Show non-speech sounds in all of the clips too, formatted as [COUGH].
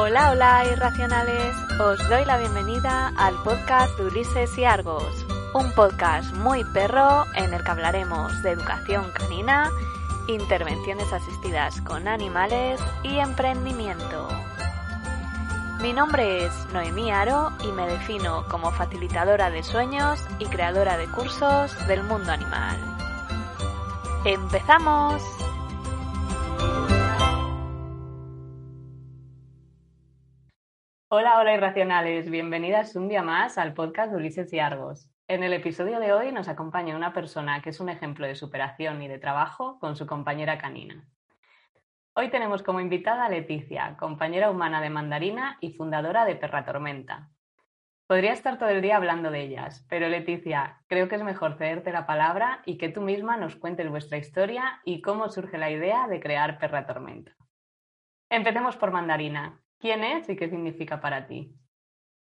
Hola, hola, irracionales. Os doy la bienvenida al podcast de Ulises y Argos, un podcast muy perro en el que hablaremos de educación canina, intervenciones asistidas con animales y emprendimiento. Mi nombre es Noemí Aro y me defino como facilitadora de sueños y creadora de cursos del mundo animal. ¡Empezamos! Hola, hola irracionales, bienvenidas un día más al podcast de Ulises y Argos. En el episodio de hoy nos acompaña una persona que es un ejemplo de superación y de trabajo con su compañera canina. Hoy tenemos como invitada a Leticia, compañera humana de Mandarina y fundadora de Perra Tormenta. Podría estar todo el día hablando de ellas, pero Leticia, creo que es mejor cederte la palabra y que tú misma nos cuentes vuestra historia y cómo surge la idea de crear Perra Tormenta. Empecemos por Mandarina. ¿Quién es y qué significa para ti?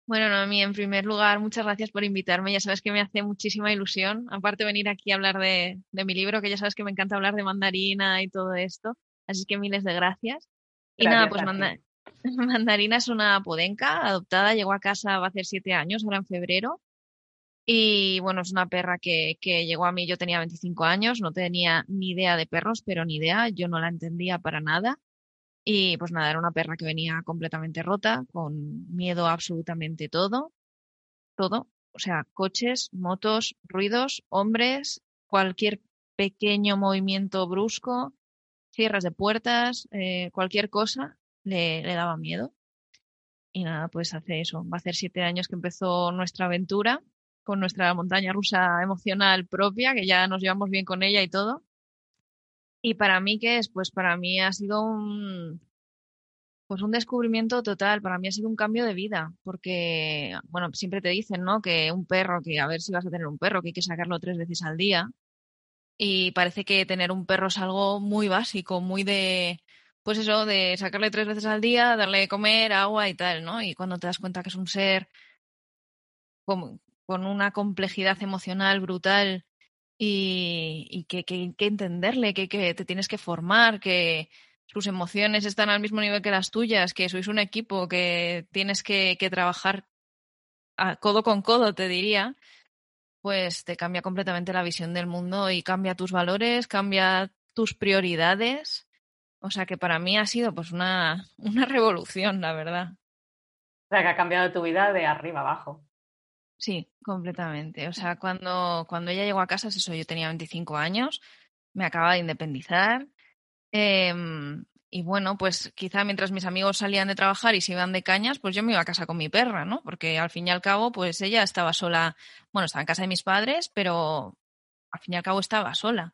Bueno, Noemí, en primer lugar, muchas gracias por invitarme. Ya sabes que me hace muchísima ilusión, aparte venir aquí a hablar de, mi libro, que ya sabes que me encanta hablar de mandarina y todo esto. Así que miles de gracias. Y nada, pues [LAUGHS] mandarina es una podenca adoptada, llegó a casa va a hacer siete años, ahora en febrero. Y bueno, es una perra que, que llegó a mí, yo tenía 25 años, no tenía ni idea de perros, pero ni idea, yo no la entendía para nada. Y pues nada, era una perra que venía completamente rota, con miedo a absolutamente todo, todo, o sea, coches, motos, ruidos, hombres, cualquier pequeño movimiento brusco, cierres de puertas, eh, cualquier cosa le, le daba miedo. Y nada, pues hace eso, va a hacer siete años que empezó nuestra aventura con nuestra montaña rusa emocional propia, que ya nos llevamos bien con ella y todo. Y para mí, ¿qué es? Pues para mí ha sido un, pues un descubrimiento total, para mí ha sido un cambio de vida, porque, bueno, siempre te dicen, ¿no? Que un perro, que a ver si vas a tener un perro, que hay que sacarlo tres veces al día. Y parece que tener un perro es algo muy básico, muy de, pues eso, de sacarle tres veces al día, darle de comer, agua y tal, ¿no? Y cuando te das cuenta que es un ser con, con una complejidad emocional brutal y, que, entenderle, que, te tienes que formar, que sus emociones están al mismo nivel que las tuyas, que sois un equipo, que tienes que, trabajar codo con codo, te diría, pues te cambia completamente la visión del mundo y cambia tus valores, cambia tus prioridades. O sea que para mí ha sido pues una, [LAUGHS] una revolución, la verdad. O sea que ha cambiado tu vida de arriba abajo. Sí, completamente. O sea, cuando, cuando ella llegó a casa, eso, yo tenía 25 años, me acababa de independizar. Em, y bueno, pues quizá mientras mis amigos salían de trabajar y se iban de cañas, pues yo me iba a casa con mi perra, ¿no? Porque al fin y al cabo, pues ella estaba sola, bueno, estaba en casa de mis padres, pero al fin y al cabo estaba sola.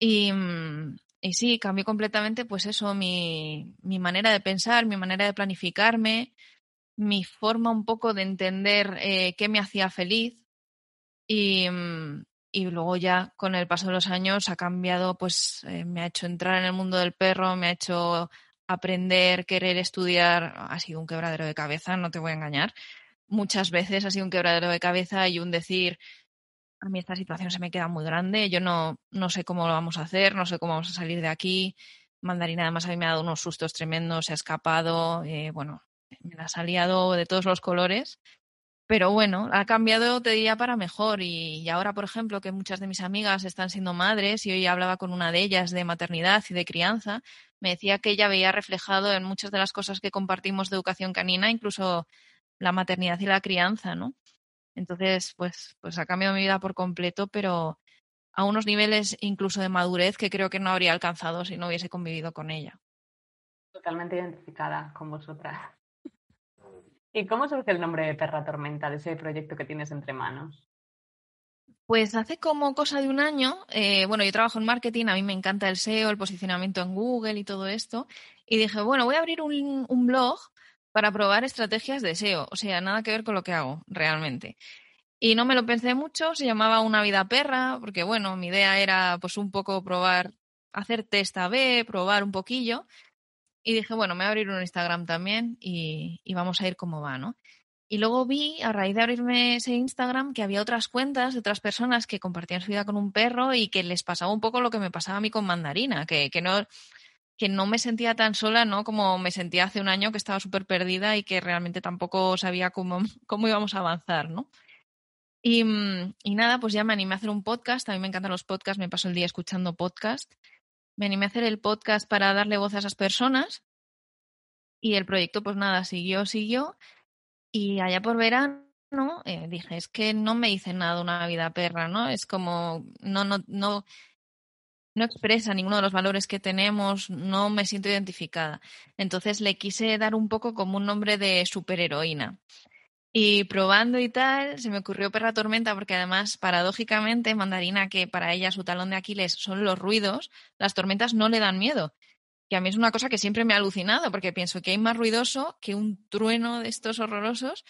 Y, mm, y sí, cambió completamente, pues eso, mi, mi manera de pensar, mi manera de planificarme, mi forma un poco de entender eh, qué me hacía feliz y, mm, y, luego ya con el paso de los años ha cambiado, pues eh, me ha hecho entrar en el mundo del perro, me ha hecho aprender, querer estudiar, ha sido un quebradero de cabeza, no te voy a engañar. Muchas veces ha sido un quebradero de cabeza y un decir, a mí esta situación se me queda muy grande, yo no, no sé cómo lo vamos a hacer, no sé cómo vamos a salir de aquí. Mandarina además a mí me ha dado unos sustos tremendos, se ha escapado, eh, bueno, me las ha liado de todos los colores. Pero bueno, ha cambiado, te diría, para mejor. Y, ahora, por ejemplo, que muchas de mis amigas están siendo madres y hoy hablaba con una de ellas de maternidad y de crianza, me decía que ella veía reflejado en muchas de las cosas que compartimos de educación canina, incluso la maternidad y la crianza, ¿no? Entonces, pues, pues ha cambiado mi vida por completo, pero a unos niveles incluso de madurez que creo que no habría alcanzado si no hubiese convivido con ella. Totalmente identificada con vosotras. ¿Y cómo surge el nombre de Perra Tormenta, de ese proyecto que tienes entre manos? Pues hace como cosa de un año, eh, bueno, yo trabajo en marketing, a mí me encanta el SEO, el posicionamiento en Google y todo esto, y dije, bueno, voy a abrir un, un blog para probar estrategias de SEO, o sea, nada que ver con lo que hago realmente. Y no me lo pensé mucho, se llamaba Una vida perra, porque bueno, mi idea era pues un poco probar, hacer test A-B, probar un poquillo, y dije, bueno, me voy a abrir un Instagram también y, vamos a ir como va, ¿no? Y luego vi, a raíz de abrirme ese Instagram, que había otras cuentas de otras personas que compartían su vida con un perro y que les pasaba un poco lo que me pasaba a mí con Mandarina, que, que no, que no me sentía tan sola, ¿no? Como me sentía hace un año que estaba súper perdida y que realmente tampoco sabía cómo, [LAUGHS] cómo íbamos a avanzar, ¿no? Y, mm, y, nada, pues ya me animé a hacer un podcast. A mí me encantan los podcasts, me paso el día escuchando podcast. Me animé a hacer el podcast para darle voz a esas personas. Y el proyecto, pues nada, siguió, siguió. Y allá por verano eh, dije, es que no me dice nada una vida perra, ¿no? Es como, no, no, no, no expresa ninguno de los valores que tenemos, no me siento identificada. Entonces le quise dar un poco como un nombre de superheroína. Y probando y tal, se me ocurrió Perra Tormenta porque además, paradójicamente, Mandarina, que para ella su talón de Aquiles son los ruidos, las tormentas no le dan miedo. Que a mí es una cosa que siempre me ha alucinado porque pienso que hay más ruidoso que un trueno de estos horrorosos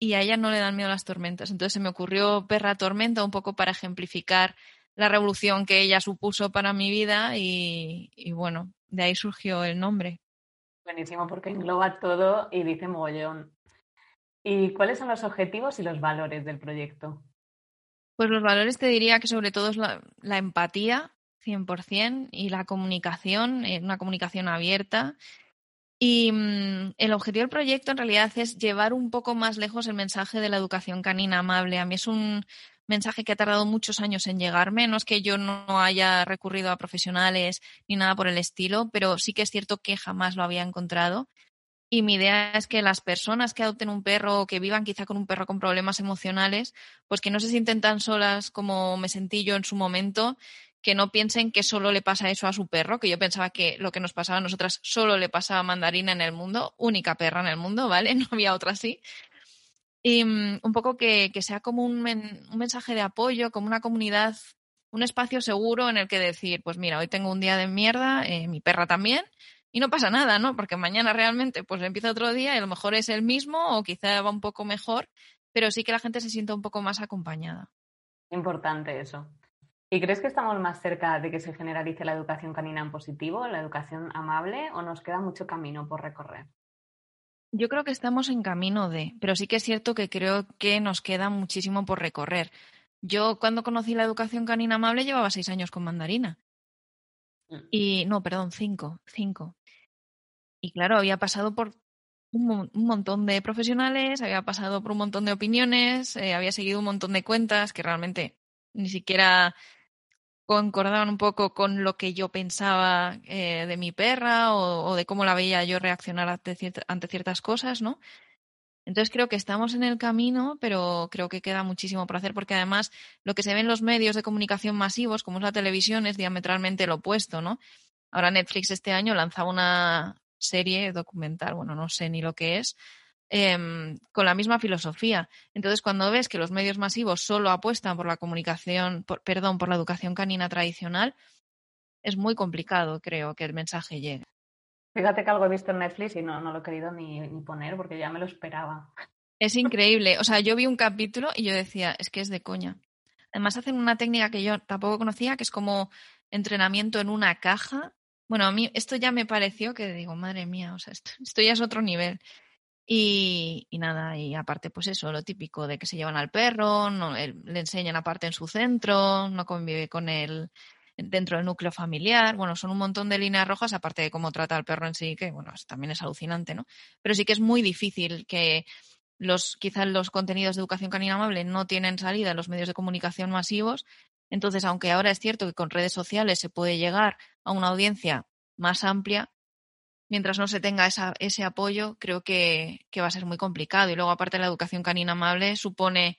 y a ella no le dan miedo las tormentas. Entonces se me ocurrió Perra Tormenta un poco para ejemplificar la revolución que ella supuso para mi vida y, y bueno, de ahí surgió el nombre. Buenísimo porque engloba todo y dice mogollón. ¿Y cuáles son los objetivos y los valores del proyecto? Pues los valores te diría que sobre todo es la, la empatía, 100%, y la comunicación, eh, una comunicación abierta. Y mmm, el objetivo del proyecto en realidad es llevar un poco más lejos el mensaje de la educación canina amable. A mí es un mensaje que ha tardado muchos años en llegarme. No es que yo no haya recurrido a profesionales ni nada por el estilo, pero sí que es cierto que jamás lo había encontrado. Y mi idea es que las personas que adopten un perro o que vivan quizá con un perro con problemas emocionales, pues que no se sienten tan solas como me sentí yo en su momento, que no piensen que solo le pasa eso a su perro, que yo pensaba que lo que nos pasaba a nosotras solo le pasaba a Mandarina en el mundo, única perra en el mundo, ¿vale? [LAUGHS] No había otra así. Y um, un poco que, que sea como un, un mensaje de apoyo, como una comunidad, un espacio seguro en el que decir, pues mira, hoy tengo un día de mierda, eh, mi perra también, y no pasa nada, ¿no? Porque mañana realmente pues empieza otro día y a lo mejor es el mismo o quizá va un poco mejor, pero sí que la gente se sienta un poco más acompañada. Importante eso. ¿Y crees que estamos más cerca de que se generalice la educación canina en positivo, la educación amable, o nos queda mucho camino por recorrer? Yo creo que estamos en camino de, pero sí que es cierto que creo que nos queda muchísimo por recorrer. Yo cuando conocí la educación canina amable llevaba seis años con mandarina. Y no, perdón, cinco, cinco. Y claro, había pasado por un, montón de profesionales, había pasado por un montón de opiniones, eh, había seguido un montón de cuentas que realmente ni siquiera concordaban un poco con lo que yo pensaba eh, de mi perra o, de cómo la veía yo reaccionar ante, ante ciertas cosas, ¿no? Entonces creo que estamos en el camino, pero creo que queda muchísimo por hacer porque además lo que se ve en los medios de comunicación masivos, como es la televisión, es diametralmente lo opuesto, ¿no? Ahora Netflix este año lanzaba una serie documental, bueno, no sé ni lo que es, eh, con la misma filosofía. Entonces, cuando ves que los medios masivos solo apuestan por la comunicación, por, perdón, por la educación canina tradicional, es muy complicado, creo, que el mensaje llegue. Fíjate que algo he visto en Netflix y no, no lo he querido ni, ni poner porque ya me lo esperaba. Es [LAUGHS] increíble. O sea, yo vi un capítulo y yo decía, es que es de coña. Además, hacen una técnica que yo tampoco conocía, que es como entrenamiento en una caja bueno, a mí esto ya me pareció que digo, madre mía, o sea, esto, esto ya es otro nivel. Y, nada, y aparte, pues eso, lo típico de que se llevan al perro, no, le enseñan aparte en su centro, no convive con él dentro del núcleo familiar. Bueno, son un montón de líneas rojas, aparte de cómo trata al perro en sí, que bueno, también es alucinante, ¿no? Pero sí que es muy difícil que los, quizás los contenidos de educación canina amable no tienen salida en los medios de comunicación masivos entonces, aunque ahora es cierto que con redes sociales se puede llegar a una audiencia más amplia, mientras no se tenga esa, ese apoyo, creo que, va a ser muy complicado. Y luego, aparte, la educación canina amable supone,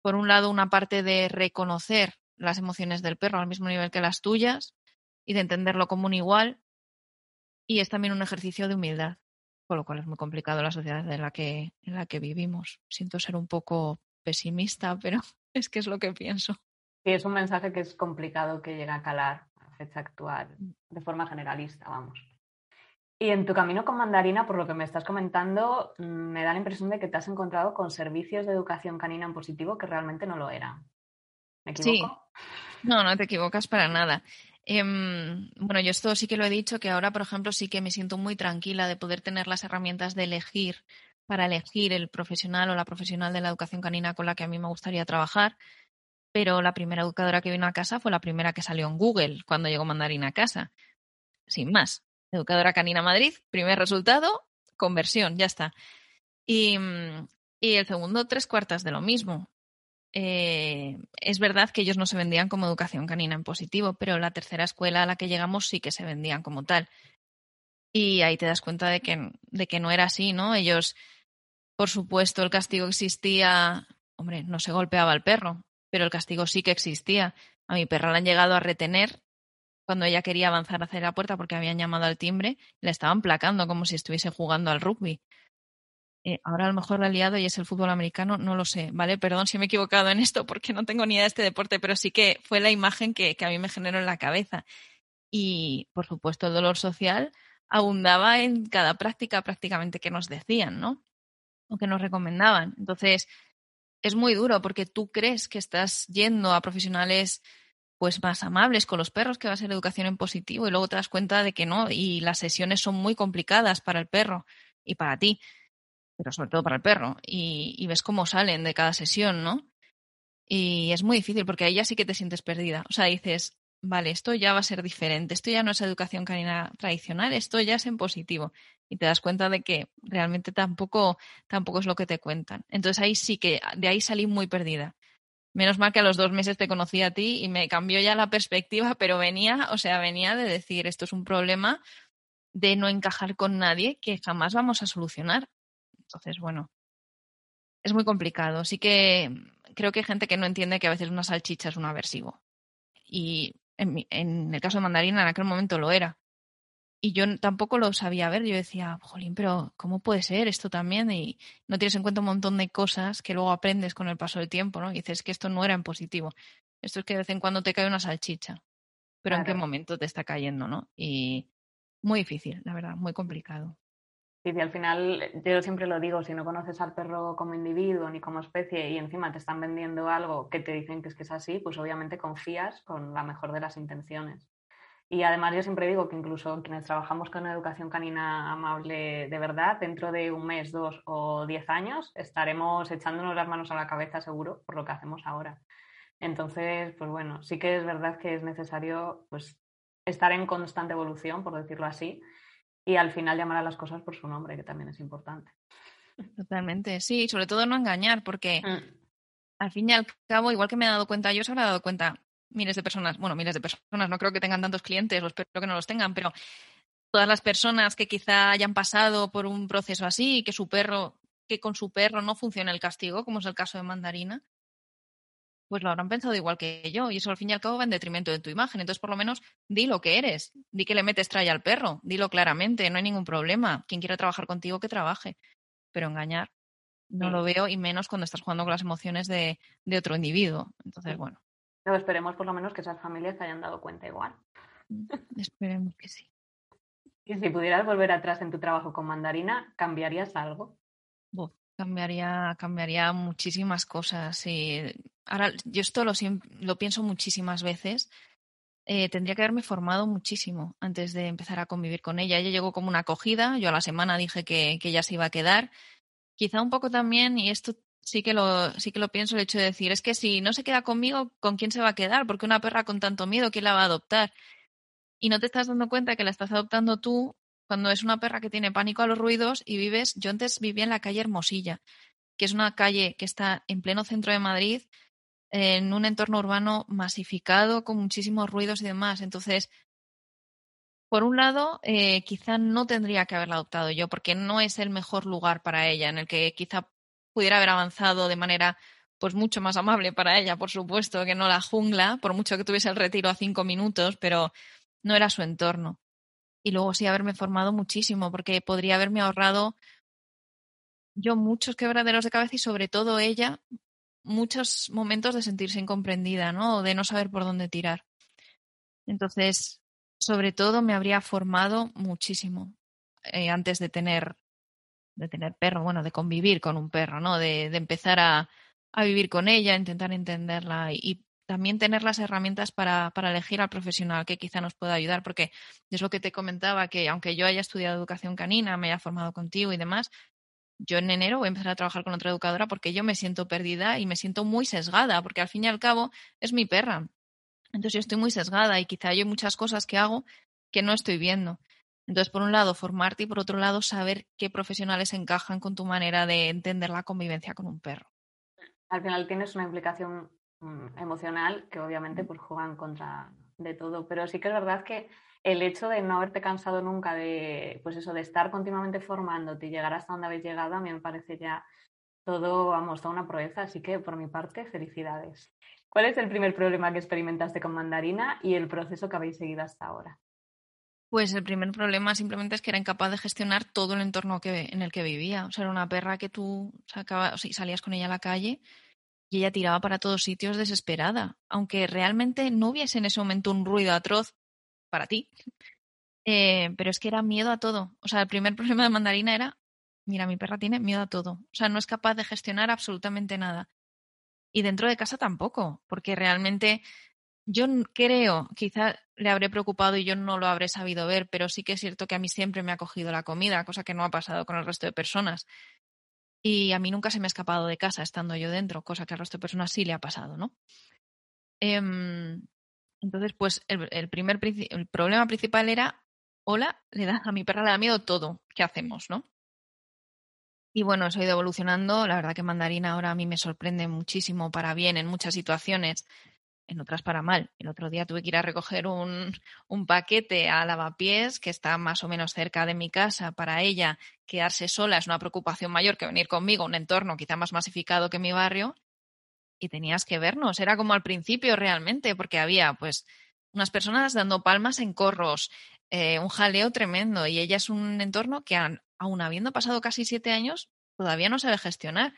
por un lado, una parte de reconocer las emociones del perro al mismo nivel que las tuyas y de entenderlo como un igual. Y es también un ejercicio de humildad, con lo cual es muy complicado la sociedad en la que vivimos. Siento ser un poco pesimista, pero [LAUGHS] es que es lo que pienso. Sí, es un mensaje que es complicado que llegue a calar a fecha actual, de forma generalista, vamos. Y en tu camino con Mandarina, por lo que me estás comentando, me da la impresión de que te has encontrado con servicios de educación canina en positivo que realmente no lo eran. ¿Me equivoco? Sí. No, no te equivocas para nada. Eh, bueno, yo esto sí que lo he dicho, que ahora, por ejemplo, sí que me siento muy tranquila de poder tener las herramientas de elegir para elegir el profesional o la profesional de la educación canina con la que a mí me gustaría trabajar pero la primera educadora que vino a casa fue la primera que salió en Google cuando llegó Mandarín a casa. sin más. Educadora Canina Madrid, primer resultado, conversión, ya está. Y, y el segundo, tres cuartas de lo mismo. Eh, es verdad que ellos no se vendían como educación canina en positivo, pero la tercera escuela a la que llegamos sí que se vendían como tal. Y ahí te das cuenta de que, de que no era así, ¿no? Ellos, por supuesto, el castigo existía. Hombre, no se golpeaba al perro, pero el castigo sí que existía. A mi perra la han llegado a retener cuando ella quería avanzar hacia la puerta porque habían llamado al timbre, la estaban placando como si estuviese jugando al rugby. Eh, ahora a lo mejor la liado y es el fútbol americano, no lo sé, ¿vale? Perdón si me he equivocado en esto porque no tengo ni idea de este deporte, pero sí que fue la imagen que, que a mí me generó en la cabeza. Y, por supuesto, el dolor social abundaba en cada práctica prácticamente que nos decían, ¿no? O que nos recomendaban. Entonces, es muy duro porque tú crees que estás yendo a profesionales pues más amables con los perros, que va a ser educación en positivo, y luego te das cuenta de que no, y las sesiones son muy complicadas para el perro y para ti, pero sobre todo para el perro, y, y ves cómo salen de cada sesión, ¿no? Y es muy difícil porque ahí ya sí que te sientes perdida. O sea, dices, vale, esto ya va a ser diferente, esto ya no es educación canina tradicional, esto ya es en positivo. Y te das cuenta de que realmente tampoco, tampoco es lo que te cuentan. Entonces ahí sí que, de ahí salí muy perdida. Menos mal que a los dos meses te conocí a ti y me cambió ya la perspectiva, [LAUGHS] pero venía, o sea, venía de decir, esto es un problema de no encajar con nadie que jamás vamos a solucionar. Entonces, bueno, es muy complicado. Sí que creo que hay gente que no entiende que a veces una salchicha es un aversivo. Y en, en el caso de Mandarina, en aquel momento lo era y yo tampoco lo sabía ver. Yo decía, jolín, pero ¿cómo puede ser esto también? Y no tienes en cuenta un montón de cosas que luego aprendes con el paso del tiempo, ¿no? Y dices que esto no era en positivo. Esto es que de vez en cuando te cae una salchicha. Pero en qué momento te está cayendo, ¿no? Y muy difícil, la verdad, muy complicado. Sí, y al final, yo siempre lo digo, si no conoces al perro como individuo ni como especie y encima te están vendiendo algo que te dicen que es que es así, pues obviamente confías con la mejor de las intenciones. Y además yo siempre digo que incluso quienes trabajamos con educación canina amable de verdad, dentro de un mes, dos o diez años, estaremos echándonos las manos a la cabeza seguro por lo que hacemos ahora. Entonces, pues bueno, sí que es verdad que es necesario pues, estar en constante evolución, por decirlo así, y al final llamar a las cosas por su nombre, que también es importante. Totalmente, sí, sobre todo no engañar, porque mm. al fin y al cabo, igual que me he dado cuenta, yo se habrá dado cuenta miles de personas, bueno, miles de personas, no creo que tengan tantos clientes, o espero que no los tengan, pero todas las personas que quizá hayan pasado por un proceso así, que su perro, que con su perro no funciona el castigo, como es el caso de Mandarina, pues lo habrán pensado igual que yo, y eso al fin y al cabo va en detrimento de tu imagen. Entonces, por lo menos, di lo que eres, di que le metes tralla al perro, dilo claramente, no hay ningún problema. Quien quiera trabajar contigo, que trabaje. Pero engañar no lo veo, y menos cuando estás jugando con las emociones de, de otro individuo. Entonces, bueno. Pero esperemos por lo menos que esas familias se hayan dado cuenta igual. Mm, esperemos que sí. [LAUGHS] Y si pudieras volver atrás en tu trabajo con mandarina, ¿cambiarías algo? cambiaría, cambiaría muchísimas cosas. Y ahora, yo esto lo, lo pienso muchísimas veces. Eh, tendría que haberme formado muchísimo antes de empezar a convivir con ella. Ella llegó como una acogida, yo a la semana dije que, que ella se iba a quedar. Quizá un poco también, y esto sí que lo, sí que lo pienso el hecho de decir, es que si no se queda conmigo, ¿con quién se va a quedar? Porque una perra con tanto miedo, ¿quién la va a adoptar? Y no te estás dando cuenta que la estás adoptando tú cuando es una perra que tiene pánico a los ruidos y vives, yo antes vivía en la calle Hermosilla, que es una calle que está en pleno centro de Madrid, en un entorno urbano masificado, con muchísimos ruidos y demás. Entonces, por un lado, eh, quizá no tendría que haberla adoptado yo, porque no es el mejor lugar para ella, en el que quizá pudiera haber avanzado de manera pues mucho más amable para ella, por supuesto, que no la jungla, por mucho que tuviese el retiro a cinco minutos, pero no era su entorno. Y luego sí haberme formado muchísimo, porque podría haberme ahorrado yo muchos quebraderos de cabeza y sobre todo ella muchos momentos de sentirse incomprendida, ¿no? O de no saber por dónde tirar. Entonces, sobre todo me habría formado muchísimo eh, antes de tener de tener perro, bueno, de convivir con un perro, ¿no? De, empezar a, a, vivir con ella, intentar entenderla y, y también tener las herramientas para, para, elegir al profesional que quizá nos pueda ayudar, porque es lo que te comentaba, que aunque yo haya estudiado educación canina, me haya formado contigo y demás, yo en enero voy a empezar a trabajar con otra educadora porque yo me siento perdida y me siento muy sesgada, porque al fin y al cabo es mi perra. Entonces yo estoy muy sesgada y quizá hay muchas cosas que hago que no estoy viendo. Entonces, por un lado, formarte y por otro lado, saber qué profesionales encajan con tu manera de entender la convivencia con un perro. Al final tienes una implicación mm, emocional que obviamente pues, juegan contra de todo, pero sí que es verdad que el hecho de no haberte cansado nunca de, pues eso, de estar continuamente formándote y llegar hasta donde habéis llegado, a mí me parece ya todo, vamos, toda una proeza, así que por mi parte, felicidades. ¿Cuál es el primer problema que experimentaste con Mandarina y el proceso que habéis seguido hasta ahora? Pues el primer problema simplemente es que era incapaz de gestionar todo el entorno que, en el que vivía. O sea, era una perra que tú sacabas, o salías con ella a la calle y ella tiraba para todos sitios desesperada, aunque realmente no hubiese en ese momento un ruido atroz para ti. Eh, pero es que era miedo a todo. O sea, el primer [LAUGHS] problema de mandarina era, mira, mi perra tiene miedo a todo. O sea, no es capaz de gestionar absolutamente nada. Y dentro de casa tampoco, porque realmente yo creo, quizá le habré preocupado y yo no lo habré sabido ver, pero sí que es cierto que a mí siempre me ha cogido la comida, cosa que no ha pasado con el resto de personas. Y a mí nunca se me ha escapado de casa estando yo dentro, cosa que al resto de personas sí le ha pasado, ¿no? Em, entonces, pues el, primer el problema principal era, hola, le da, a mi perra le da miedo todo, ¿qué hacemos, no? Y bueno, eso ha ido evolucionando. La verdad que Mandarina ahora a mí me sorprende muchísimo para bien en muchas situaciones en otras para mal. El otro día tuve que ir a recoger un, [LAUGHS] un, paquete a lavapiés que está más o menos cerca de mi casa. Para ella, quedarse sola es una preocupación mayor que venir conmigo, un entorno quizá más masificado que mi barrio. Y tenías que vernos. Era como al principio realmente, porque había pues unas personas dando palmas en corros, eh, un jaleo tremendo. Y ella es un entorno que, aun habiendo pasado casi siete años, todavía no sabe gestionar.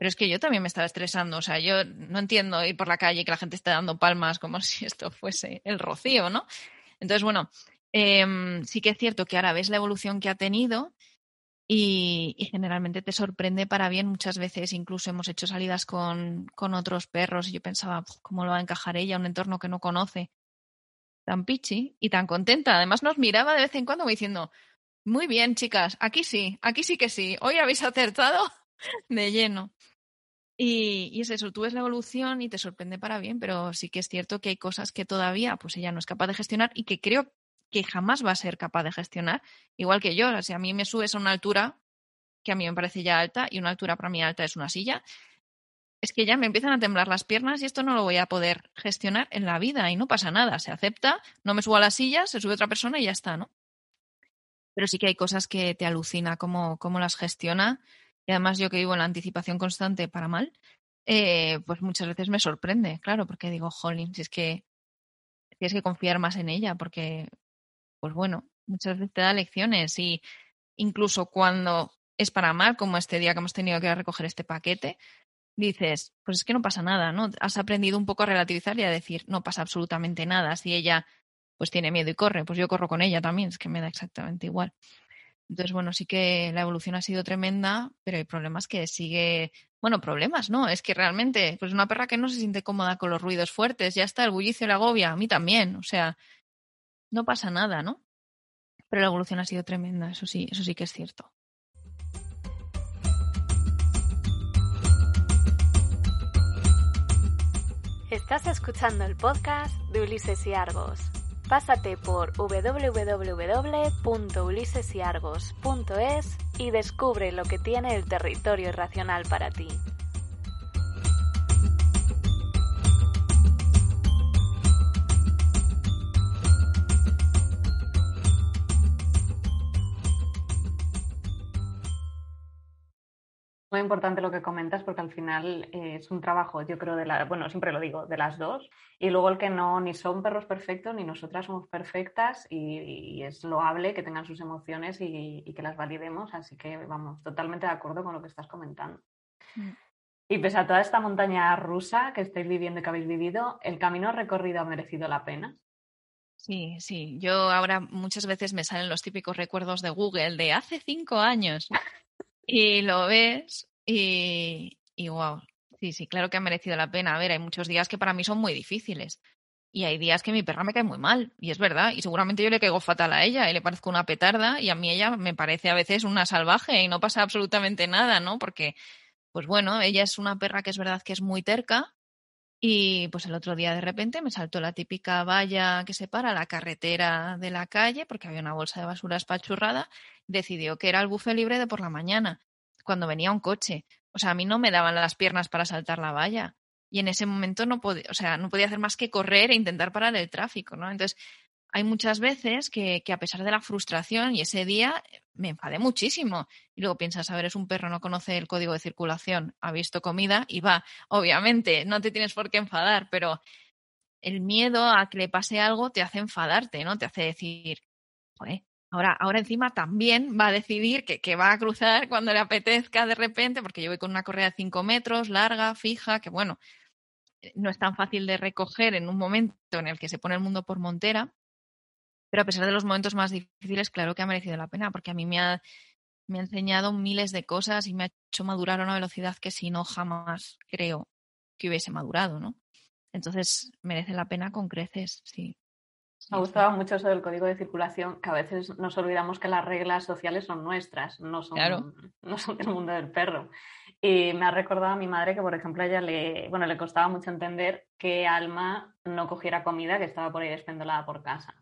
Pero es que yo también me estaba estresando. O sea, yo no entiendo ir por la calle y que la gente esté dando palmas como [LAUGHS] si esto fuese el rocío, ¿no? Entonces, bueno, em, sí que es cierto que ahora ves la evolución que ha tenido y, generalmente te sorprende para bien. Muchas veces incluso hemos hecho salidas con, con otros perros y yo pensaba, ¿cómo lo va a encajar ella un entorno que no conoce? Tan pichi y tan contenta. Además nos miraba de vez en cuando diciendo, muy bien, chicas, aquí sí, aquí sí que sí. Hoy habéis acertado de lleno. Y, es eso, tú ves la evolución y te sorprende para bien, pero sí que es cierto que hay cosas que todavía pues ella no es capaz de gestionar y que creo que jamás va a ser capaz de gestionar, igual que yo. O a mí me subes a una altura que a mí me parece ya alta y una altura para mí alta es una silla, es que ya me empiezan a temblar las piernas y esto no lo voy a poder gestionar en la vida y no pasa nada, se acepta, no me subo a la silla, se sube otra persona y ya está, ¿no? Pero sí que hay cosas que te alucina cómo, cómo las gestiona y además yo que vivo en la anticipación constante para mal, eh, pues muchas veces me sorprende, claro, porque digo, jolín, si es que tienes que confiar más en ella, porque, pues bueno, muchas veces te da lecciones y incluso cuando es para mal, como este día que hemos tenido que ir a recoger este paquete, dices, pues es que no pasa nada, ¿no? Has aprendido un poco a relativizar y a decir, no pasa absolutamente nada. Si ella pues tiene miedo y corre, pues yo corro con ella también, es que me da exactamente igual. Entonces, bueno, sí que la evolución ha sido tremenda, pero hay problemas que sigue. Bueno, problemas, ¿no? Es que realmente, pues una perra que no se siente cómoda con los ruidos fuertes, ya está, el bullicio la agobia, a mí también. O sea, no pasa nada, ¿no? Pero la evolución ha sido tremenda, eso sí, eso sí que es cierto. Estás escuchando el podcast de Ulises y Argos. Pásate por www.ulisesyargos.es y descubre lo que tiene el territorio irracional para ti. Muy importante lo que comentas porque al final eh, es un trabajo, yo creo, de la, bueno, siempre lo digo, de las dos. Y luego el que no, ni son perros perfectos, ni nosotras somos perfectas y, es loable que tengan sus emociones y, que las validemos. Así que vamos, totalmente de acuerdo con lo que estás comentando. Mm. Y pese a toda esta montaña rusa que estáis viviendo y que habéis vivido, ¿el camino recorrido ha merecido la pena? Sí, sí. Yo ahora muchas veces me salen los típicos recuerdos de Google de hace cinco años. Y lo ves y, y wow, sí, sí, claro que ha merecido la pena. A ver, hay muchos días que para mí son muy difíciles. Y hay días que mi perra me cae muy mal, y es verdad, y seguramente yo le caigo fatal a ella y le parezco una petarda, y a mí ella me parece a veces una salvaje y no pasa absolutamente nada, ¿no? Porque, pues bueno, ella es una perra que es verdad que es muy terca, Y pues el otro día de repente me saltó la típica valla que separa la carretera de la calle, porque había una bolsa de basura espachurrada, decidió que era el bufe libre de por la mañana, cuando venía un coche. O sea, a mí no me daban las piernas para saltar la valla. Y en ese momento no podía, o sea, no podía hacer más que correr e intentar parar el tráfico, ¿no? Entonces, hay muchas veces que, a pesar de la frustración y ese día me enfadé muchísimo. Y luego piensas, a ver, es un perro, no conoce el código de circulación, ha visto comida y va. Obviamente, no te tienes por qué enfadar, pero el miedo a que le pase algo te hace enfadarte, ¿no? Te hace decir, ahora, ahora encima también va a decidir que, que, va a cruzar cuando le apetezca de repente, porque yo voy con una correa de 5 metros, larga, fija, que bueno, no es tan fácil de recoger en un momento en el que se pone el mundo por montera pero a pesar de los momentos más difíciles, claro que ha merecido la pena, porque a mí me ha, me ha enseñado miles de cosas y me ha hecho madurar a una velocidad que si no jamás creo que hubiese madurado, ¿no? Entonces merece la pena con creces, sí. Me ha gustado mucho eso del código de circulación, que a veces nos olvidamos que las reglas sociales son nuestras, no son, [LAUGHS] no son del mundo del perro. Y me ha recordado a mi madre que, por ejemplo, a ella le, bueno, le costaba mucho entender que Alma no cogiera comida que estaba por ahí despendolada por casa.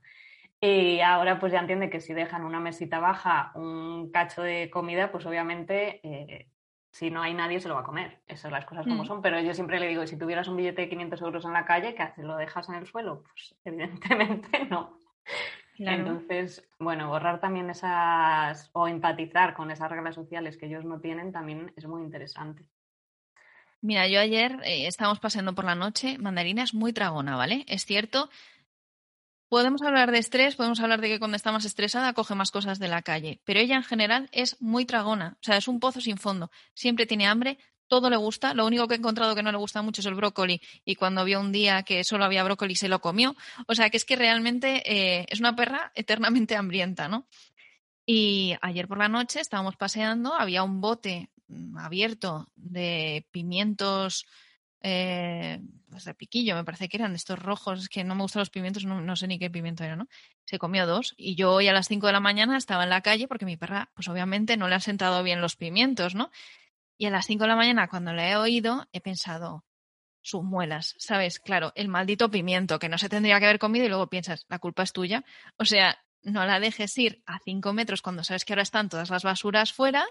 Y ahora pues ya entiende que si dejan una mesita baja, un cacho de comida, pues obviamente eh, si no hay nadie se lo va a comer. Esas las cosas como mm. son. Pero yo siempre le digo, si tuvieras un billete de 500 euros en la calle, ¿qué haces? ¿Lo dejas en el suelo? Pues evidentemente [LAUGHS] no. Entonces, bueno, borrar también esas o empatizar con esas reglas sociales que ellos no tienen también es muy interesante. Mira, yo ayer eh, estábamos paseando por la noche, mandarina es muy tragona, ¿vale? Es cierto Podemos hablar de estrés, podemos hablar de que cuando está más estresada coge más cosas de la calle, pero ella en general es muy tragona, o sea, es un pozo sin fondo, siempre tiene hambre, todo le gusta, lo único que he encontrado que no le gusta mucho es el brócoli y cuando vio un día que solo había brócoli se lo comió, o sea, que es que realmente eh, es una perra eternamente hambrienta, ¿no? Y ayer por la noche estábamos paseando, había un bote abierto de pimientos eh, pues piquillo, me parece que eran estos rojos, que no me gustan los pimientos, no, sé ni qué pimiento era, ¿no? Se comió dos y yo hoy a las 5 de la mañana estaba en la calle porque mi perra, pues obviamente no le han sentado bien los pimientos, ¿no? Y a las 5 de la mañana, cuando le he oído, he pensado, sus muelas, ¿sabes? Claro, el maldito pimiento que no se tendría que haber comido y luego piensas, la culpa es tuya. O sea, no la dejes ir a 5 metros cuando sabes que ahora están todas las basuras fuera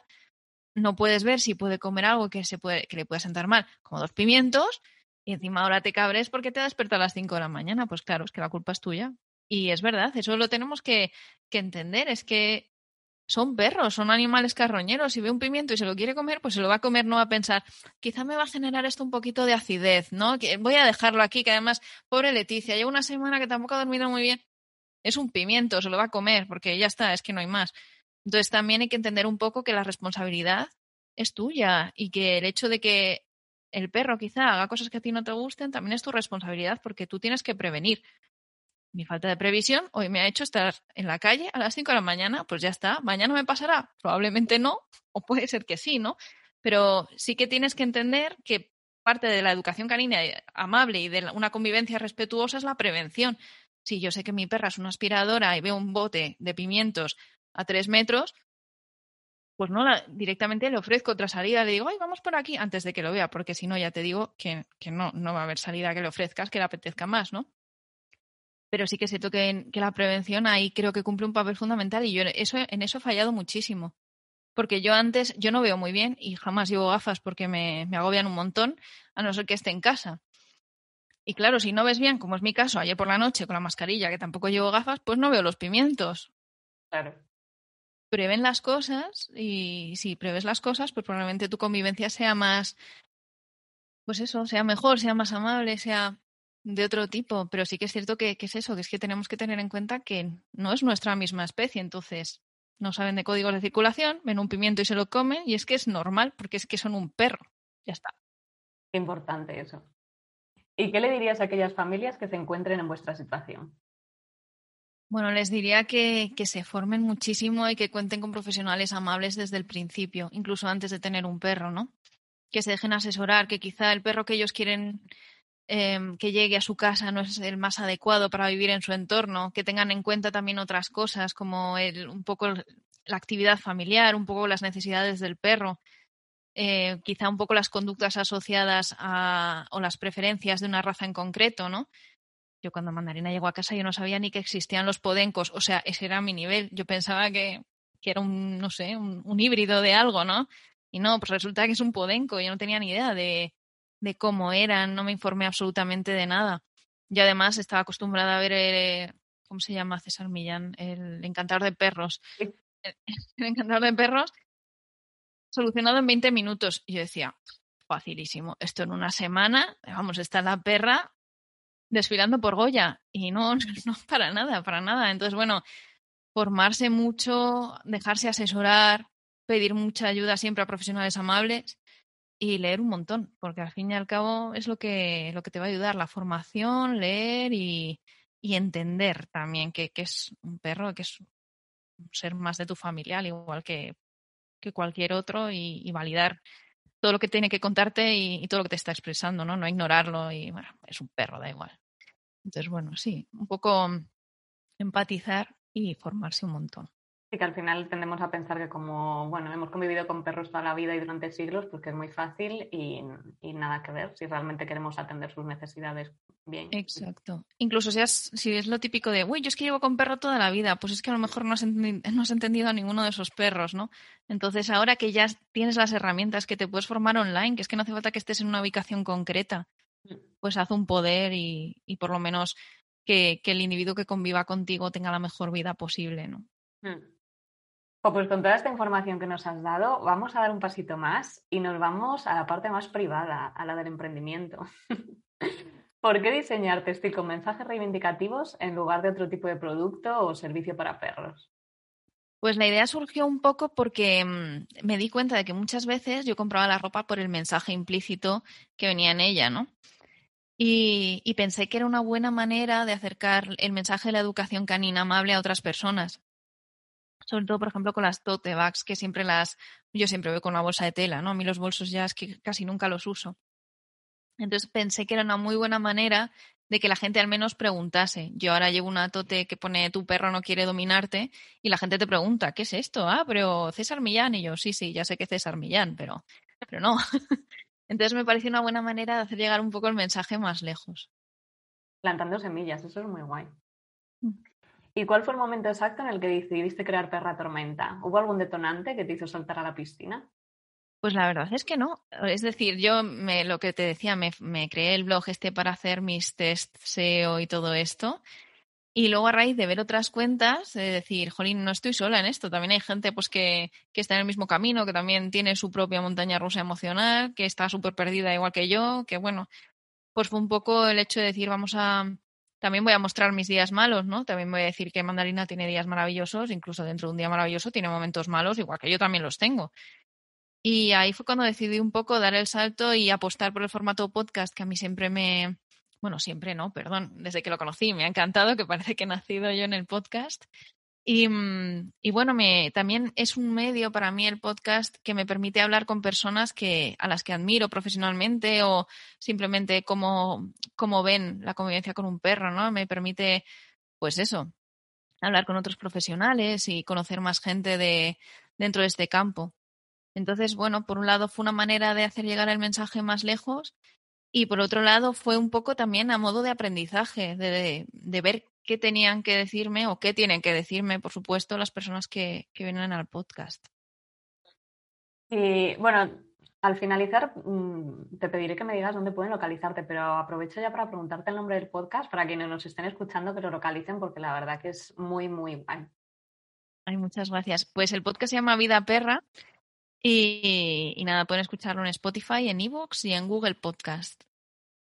no puedes ver si puede comer algo que, se puede, que le pueda sentar mal, como dos pimientos, y encima ahora te cabres porque te despertado a las 5 de la mañana. Pues claro, es que la culpa es tuya. Y es verdad, eso lo tenemos que, que entender, es que son perros, son animales carroñeros. Si ve un pimiento y se lo quiere comer, pues se lo va a comer, no va a pensar, quizá me va a generar esto un poquito de acidez, ¿no? Que voy a dejarlo aquí, que además, pobre Leticia, lleva una semana que tampoco ha dormido muy bien. Es un pimiento, se lo va a comer, porque ya está, es que no hay más. Entonces también hay que entender un poco que la responsabilidad es tuya y que el hecho de que el perro quizá haga cosas que a ti no te gusten también es tu responsabilidad porque tú tienes que prevenir. Mi falta de previsión hoy me ha hecho estar en la calle a las 5 de la mañana, pues ya está. ¿Mañana me pasará? Probablemente no, [LAUGHS] o puede ser que sí, ¿no? Pero sí que tienes que entender que parte de la educación canina amable y de una convivencia respetuosa es la prevención. Si yo sé que mi perra es una aspiradora y veo un bote de pimientos a tres metros, pues no, la, directamente le ofrezco otra salida, le digo, ay, vamos por aquí, antes de que lo vea, porque si no, ya te digo que, que no, no va a haber salida que le ofrezcas que le apetezca más, ¿no? Pero sí que siento que, que la prevención ahí creo que cumple un papel fundamental y yo eso, en eso he fallado muchísimo. Porque yo antes, yo no veo muy bien y jamás llevo gafas porque me, me agobian un montón, a no ser que esté en casa. Y claro, si no ves bien, como es mi caso, ayer por la noche con la mascarilla, que tampoco llevo gafas, pues no veo los pimientos. Claro prevén las cosas y si preves las cosas, pues probablemente tu convivencia sea más, pues eso, sea mejor, sea más amable, sea de otro tipo. Pero sí que es cierto que, es eso, que es que tenemos que tener en cuenta que no es nuestra misma especie, entonces no saben de códigos de circulación, ven un pimiento y se lo comen y es que es normal porque es que son un perro. Ya está. Importante eso. ¿Y qué le dirías a aquellas familias que se encuentren en vuestra situación? Bueno, les diría que, que, se formen muchísimo y que cuenten con profesionales amables desde el principio, incluso antes de tener un perro, ¿no? Que se dejen asesorar, que quizá el perro que ellos quieren eh, que llegue a su casa no es el más adecuado para vivir en su entorno, que tengan en cuenta también otras cosas como el, un poco la actividad familiar, un poco las necesidades del perro. eh, quizá un poco las conductas asociadas a, o las preferencias de una raza en concreto, ¿no? Yo cuando Mandarina llegó a casa yo no sabía ni que existían los podencos, o sea, ese era mi nivel. Yo pensaba que, que era un, no sé, un, un, híbrido de algo, ¿no? Y no, pues resulta que es un podenco, yo no tenía ni idea de, de cómo eran, no me informé absolutamente de nada. Y además estaba acostumbrada a ver, eh, ¿cómo se llama César Millán? El encantador de perros. El, [LAUGHS] el encantador de perros solucionado en 20 minutos. Y yo decía, facilísimo, esto en una semana, vamos, está la perra desfilando por Goya. Y no, [LAUGHS] no, para nada, para nada. Entonces, bueno, formarse mucho, dejarse asesorar, pedir mucha ayuda siempre a profesionales amables y leer un montón, porque al fin y al cabo es lo que, lo que te va a ayudar, la formación, leer y, y entender también que, que, es un perro, que es un ser más de tu familia, al igual que, que cualquier otro, y, y, validar todo lo que tiene que contarte y, todo lo que te está expresando, ¿no? No ignorarlo y, bueno, es un perro, da igual. Entonces, bueno, sí, un poco empatizar y formarse un montón. Sí, que al final tendemos a pensar que como, bueno, hemos convivido con perros toda la vida y durante siglos, pues que es muy fácil y, y nada que ver si realmente queremos atender sus necesidades bien. Exacto. Incluso si es, si es lo típico de, uy, yo es que llevo con perro toda la vida, pues es que a lo mejor no has, entendido, no has entendido a ninguno de esos perros, ¿no? Entonces ahora que ya tienes las herramientas, que te puedes formar online, que es que no hace falta que estés en una ubicación concreta, pues haz un poder y, y por lo menos que, que, el individuo que conviva contigo tenga la mejor vida posible, ¿no? Mm. Pues con toda esta información que nos has dado, vamos a dar un pasito más y nos vamos a la parte más privada, a la del emprendimiento. [LAUGHS] ¿Por qué diseñar textil con mensajes reivindicativos en lugar de otro tipo de producto o servicio para perros? Pues la idea surgió un poco porque mmm, me di cuenta de que muchas veces yo compraba la ropa por el mensaje implícito que venía en ella, ¿no? Y, pensé que era una buena manera de acercar el mensaje de la educación canina amable a otras personas sobre todo, por ejemplo, con las tote bags, que siempre las, yo siempre voy con una bolsa de tela, ¿no? A mí los bolsos ya es que casi nunca los uso. Entonces pensé que era una muy buena manera de que la gente al menos preguntase. Yo ahora llevo una tote que pone tu perro no quiere dominarte y la gente te pregunta, ¿qué es esto? Ah, pero César Millán. Y yo, sí, sí, ya sé que César Millán, pero, pero no. [LAUGHS] Entonces me pareció una buena manera de hacer llegar un poco el mensaje más lejos. Plantando semillas, eso es muy guay. ¿Y cuál fue el momento exacto en el que decidiste crear Perra Tormenta? ¿Hubo algún detonante que te hizo saltar a la piscina? Pues la verdad es que no. Es decir, yo me, lo que te decía, me, creé el blog este para hacer mis test SEO y todo esto. Y luego a raíz de ver otras cuentas, de decir, jolín, no estoy sola en esto. También hay gente pues que, que está en el mismo camino, que también tiene su propia montaña rusa emocional, que está súper perdida igual que yo, que bueno, pues fue un poco el hecho de decir, vamos a, también voy a mostrar mis días malos, ¿no? También voy a decir que Mandarina tiene días maravillosos, incluso dentro de un día maravilloso tiene momentos malos, igual que yo también los tengo. Y ahí fue cuando decidí un poco dar el salto y apostar por el formato podcast, que a mí siempre me, bueno, siempre no, perdón, desde que lo conocí me ha encantado, que parece que he nacido yo en el podcast. Y, mm, y, bueno, me, también es un medio para mí el podcast que me permite hablar con personas que, a las que admiro profesionalmente o simplemente cómo, cómo ven la convivencia con un perro, ¿no? Me permite, pues eso, hablar con otros profesionales y conocer más gente de, dentro de este campo. Entonces, bueno, por un lado fue una manera de hacer llegar el mensaje más lejos y por otro lado fue un poco también a modo de aprendizaje, de, de, de ver qué tenían que decirme o qué tienen que decirme, por supuesto, las personas que, que vienen al podcast. Y bueno, al finalizar, mm, te pediré que me digas dónde pueden localizarte, pero aprovecho ya para preguntarte el nombre del podcast para quienes nos estén escuchando que lo localicen, porque la verdad que es muy, muy guay. Ay, muchas gracias. Pues el podcast se llama Vida Perra y, y nada, pueden escucharlo en Spotify, en Evox y en Google Podcast.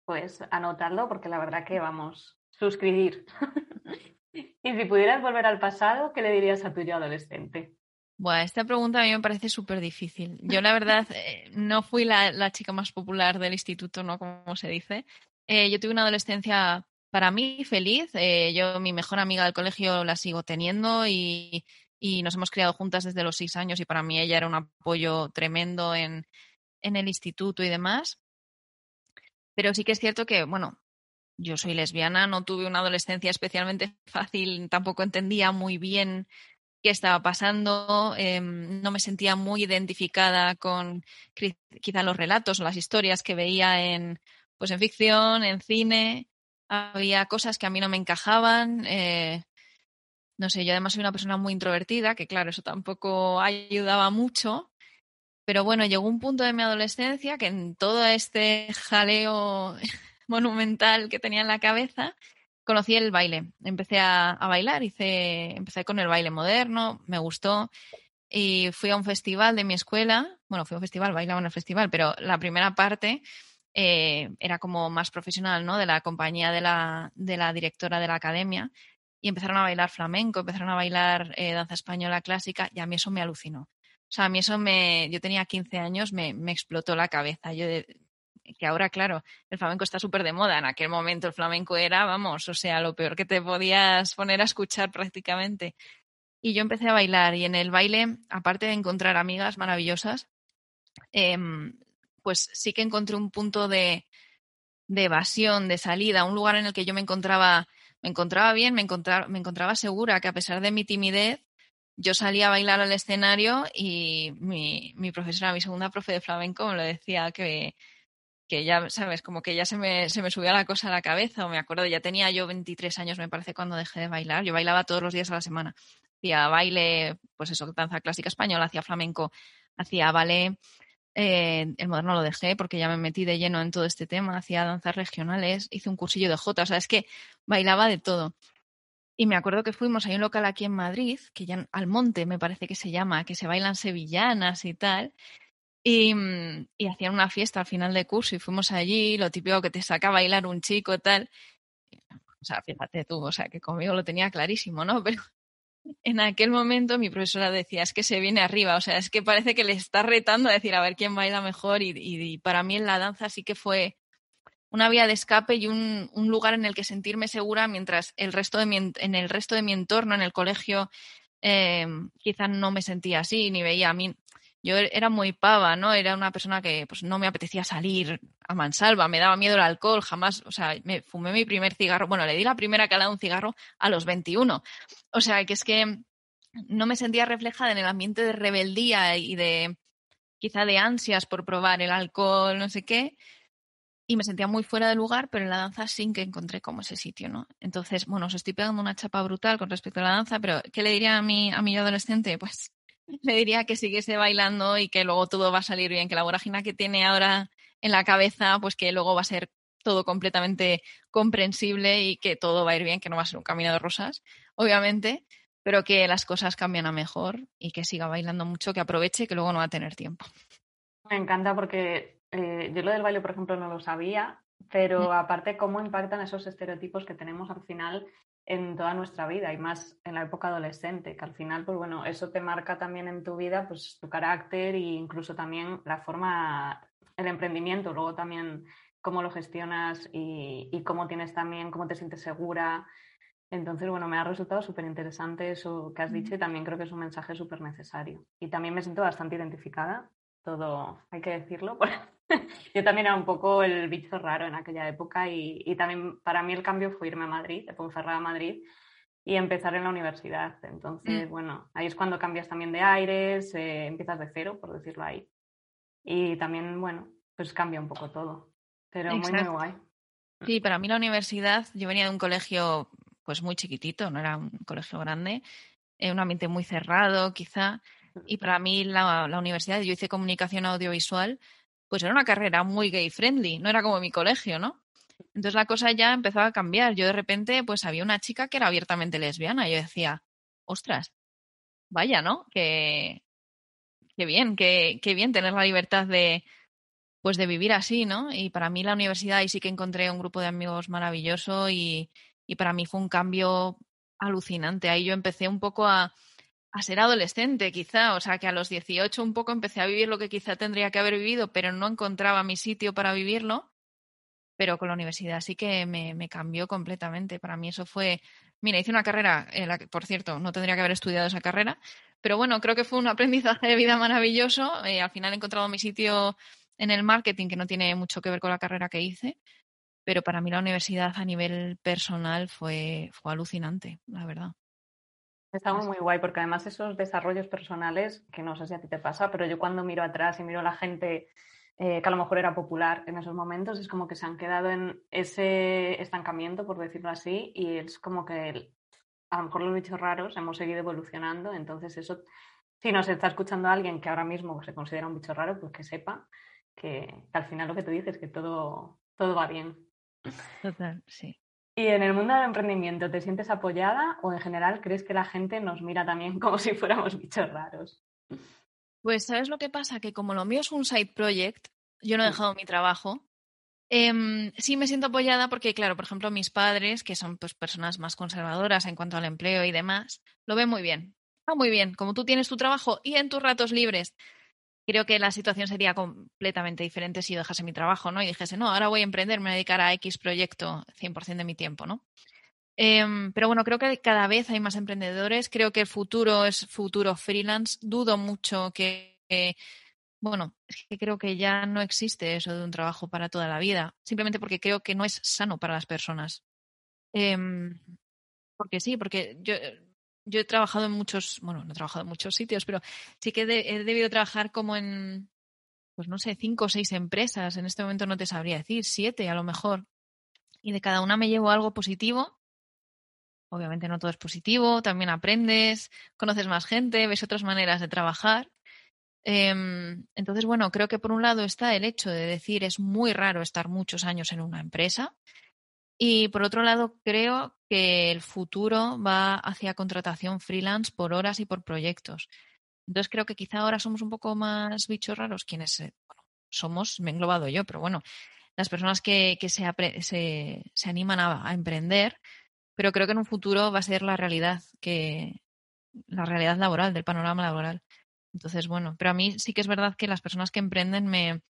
Pues anotarlo porque la verdad que vamos, suscribir. [LAUGHS] y si pudieras volver al pasado, ¿qué le dirías a tu yo adolescente? Bueno, esta pregunta a mí me parece súper difícil. Yo, la verdad, [LAUGHS] eh, no fui la, la, chica más popular del instituto, ¿no? Como se dice. Eh, yo tuve una adolescencia, para mí, feliz. Eh, yo, mi mejor amiga del colegio, la sigo teniendo y, y, nos hemos criado juntas desde los seis años y para mí ella era un apoyo tremendo en, en el instituto y demás. Pero sí que es cierto que, bueno, yo soy lesbiana, no tuve una adolescencia especialmente fácil, tampoco entendía muy bien qué estaba pasando, em, no me sentía muy identificada con quizá los relatos o las historias que veía en, pues en ficción, en cine, había cosas que a mí no me encajaban. Eh, no sé, yo además soy una persona muy introvertida, que claro, eso tampoco ayudaba mucho. Pero bueno, llegó un punto de mi adolescencia que en todo este jaleo [LAUGHS] monumental que tenía en la cabeza, conocí el baile. Empecé a, bailar, hice, empecé con el baile moderno, me gustó. Y fui a un festival de mi escuela. Bueno, fui a un festival, bailaba en el festival, pero la primera parte eh, era como más profesional, ¿no? De la compañía de la, de la directora de la academia. Y empezaron a bailar flamenco, empezaron a bailar eh, danza española clásica y a mí eso me alucinó. O sea, a mí eso me, yo tenía 15 años, me, me explotó la cabeza. Yo que ahora, claro, el flamenco está súper de moda. En aquel momento el flamenco era, vamos, o sea, lo peor que te podías poner a escuchar prácticamente. Y yo empecé a bailar y en el baile, aparte de encontrar amigas maravillosas, em, pues sí que encontré un punto de, de, evasión, de salida, un lugar en el que yo me encontraba, me encontraba bien, me encontraba, me encontraba segura, que a pesar de mi timidez, yo salía a bailar al escenario y mi, mi profesora, mi segunda profe de flamenco, me lo decía que, que ya, ¿sabes? Como que ya se me, se me subía la cosa a la cabeza, o me acuerdo, ya tenía yo 23 años, me parece, cuando dejé de bailar. Yo bailaba todos los días a la semana. Hacía baile, pues eso, danza clásica española, hacía flamenco, hacía ballet. Eh, el moderno lo dejé porque ya me metí de lleno en todo este tema, hacía danzas regionales, hice un cursillo de Jota, o sea, es que bailaba de todo. Y me acuerdo que fuimos a un local aquí en Madrid, que ya al monte me parece que se llama, que se bailan sevillanas y tal. Mm, y, hacían una fiesta al final de curso y fuimos allí, lo típico que te saca a bailar un chico y tal. O sea, fíjate tú, o sea, que conmigo lo tenía clarísimo, ¿no? [LAUGHS] Pero en aquel momento mi profesora decía, es que se viene arriba, o sea, es que parece que le está retando a decir a ver quién baila mejor y, y, para mí en la danza sí que fue una vía de escape y un, un, lugar en el que sentirme segura mientras el resto de en el resto de mi entorno, en el colegio, eh, quizás no me sentía así, ni veía a mí yo er, era muy pava, ¿no? Era una persona que pues no me apetecía salir a mansalva, me daba miedo el alcohol, jamás, o sea, me fumé mi primer cigarro, bueno, le di la primera calada a un cigarro a los 21. O sea, que es que no me sentía reflejada en el ambiente de rebeldía y de quizá de ansias por probar el alcohol, no sé qué, y me sentía muy fuera de lugar, pero en la danza sí que encontré como ese sitio, ¿no? Entonces, bueno, os estoy pegando una chapa brutal con respecto a la danza, pero ¿qué le diría a mi, a mi adolescente? Pues le diría que siguiese bailando y que luego todo va a salir bien, que la vorágine que tiene ahora en la cabeza, pues que luego va a ser todo completamente comprensible y que todo va a ir bien, que no va a ser un camino de rosas, obviamente, pero que las cosas cambian a mejor y que siga bailando mucho, que aproveche, que luego no va a tener tiempo. Me encanta porque eh, yo lo del baile, por ejemplo, no lo sabía, pero aparte cómo impactan esos estereotipos que tenemos al final en toda nuestra vida y más en la época adolescente, que al final, pues bueno, eso te marca también en tu vida, pues tu carácter e incluso también la forma, el emprendimiento, luego también cómo lo gestionas y, y cómo tienes también, cómo te sientes segura. Entonces, bueno, me ha resultado súper interesante eso que has dicho y también creo que es un mensaje súper necesario. Y también me siento bastante identificada, todo hay que decirlo, [LAUGHS] [LAUGHS] yo también era un poco el bicho raro en aquella época y, y, también para mí el cambio fue irme a Madrid, de Ponferrada a Madrid y empezar en la universidad. Entonces, mm. bueno, ahí es cuando cambias también de aires, eh, empiezas de cero, por decirlo ahí. Y también, bueno, pues cambia un poco todo, pero muy, muy guay. Sí, para mí la universidad, yo venía de un colegio pues muy chiquitito, no era un colegio grande, en un ambiente muy cerrado quizá, y para mí la, la universidad, yo hice comunicación audiovisual, pues era una carrera muy gay friendly, no era como mi colegio, ¿no? Entonces la cosa ya empezó a cambiar. Yo de repente, pues había una chica que era abiertamente lesbiana. Y yo decía, ostras, vaya, ¿no? Que, qué bien, qué, qué bien tener la libertad de, pues de vivir así, ¿no? Y para mí la universidad ahí sí que encontré un grupo de amigos maravilloso y, y para mí fue un cambio alucinante. Ahí yo empecé un poco a, a ser adolescente, quizá. O sea, que a los 18 un poco empecé a vivir lo que quizá tendría que haber vivido, pero no encontraba mi sitio para vivirlo. Pero con la universidad sí que me, cambió completamente. Para mí eso fue. Mira, hice una carrera, en la que, por cierto, no tendría que haber estudiado esa carrera, pero bueno, creo que fue un [LAUGHS] aprendizaje de vida maravilloso. Eh, al final he encontrado mi sitio en el marketing, que no tiene mucho que ver con la carrera que hice, pero para mí la universidad a nivel personal fue, fue alucinante, la verdad. Está muy guay porque además esos desarrollos personales, que no sé si a ti te pasa, pero yo cuando miro atrás y miro a la gente eh, que a lo mejor era popular en esos momentos, es como que se han quedado en ese estancamiento, por decirlo así, y es como que a lo mejor los bichos raros hemos seguido evolucionando, entonces eso, si nos está escuchando alguien que ahora mismo se considera un bicho raro, pues que sepa que, que al final lo que tú dices es que todo, todo va bien. Total, sí. ¿Y en el mundo del emprendimiento te sientes apoyada o en general crees que la gente nos mira también [LAUGHS] como si fuéramos bichos raros? Pues sabes lo que pasa, que como lo mío es un side project, yo no he dejado mi trabajo. Em, sí me siento apoyada porque, claro, por ejemplo, mis padres, que son pues, personas más conservadoras en cuanto al empleo y demás, lo ven muy bien. Ah, muy bien, como tú tienes tu trabajo y en tus ratos libres creo que la situación sería completamente diferente si yo dejase mi trabajo, ¿no? Y dijese, no, ahora voy a emprender, me voy a dedicar a X proyecto 100% de mi tiempo, ¿no? Em, pero bueno, creo que cada vez hay más emprendedores. Creo que el futuro es futuro freelance. Dudo mucho que, bueno, es que creo que ya no existe eso de un trabajo para toda la vida. Simplemente porque creo que no es sano para las personas. Em, porque sí, porque yo yo he trabajado en muchos, bueno, no he trabajado en muchos sitios, pero sí que he debido trabajar como en, pues no sé, cinco o seis empresas. En este momento no te sabría decir, siete a lo mejor. Y de cada una me llevo algo positivo. Obviamente no todo es positivo, también aprendes, conoces más gente, ves otras maneras de trabajar. Em, entonces, bueno, creo que por un lado está el hecho de decir es muy raro estar muchos años en una empresa y por otro lado, creo que el futuro va hacia contratación freelance por horas y por proyectos. Entonces creo que quizá ahora somos un poco más bichos raros quienes eh, somos, me he englobado yo, pero bueno, las personas que, se, se, animan a, emprender, pero creo que en un futuro va a ser la realidad, que la realidad laboral, del panorama laboral. Entonces, bueno, pero a mí sí que es verdad que las personas que emprenden me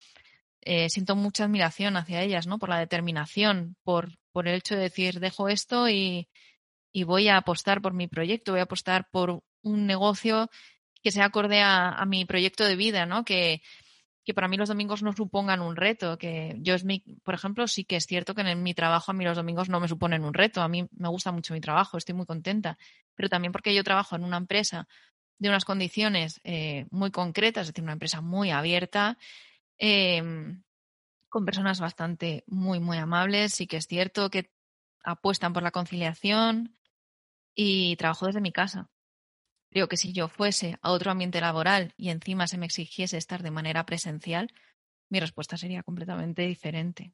eh, siento mucha admiración hacia ellas, ¿no? Por la determinación, por por el hecho de decir, dejo esto y, voy a apostar por mi proyecto, voy a apostar por un negocio que sea acorde a, mi proyecto de vida, ¿no? Que, que, para mí los domingos no supongan un reto, que yo es mi, por ejemplo, sí que es cierto que en mi trabajo a mí los domingos no me suponen un reto, a mí me gusta mucho mi trabajo, estoy muy contenta, pero también porque yo trabajo en una empresa de unas condiciones eh, muy concretas, es decir, una empresa muy abierta, em, con personas bastante muy, muy amables. Sí que es cierto que apuestan por la conciliación y trabajo desde mi casa. Creo que si yo fuese a otro ambiente laboral y encima se me exigiese estar de manera presencial, mi respuesta sería completamente diferente.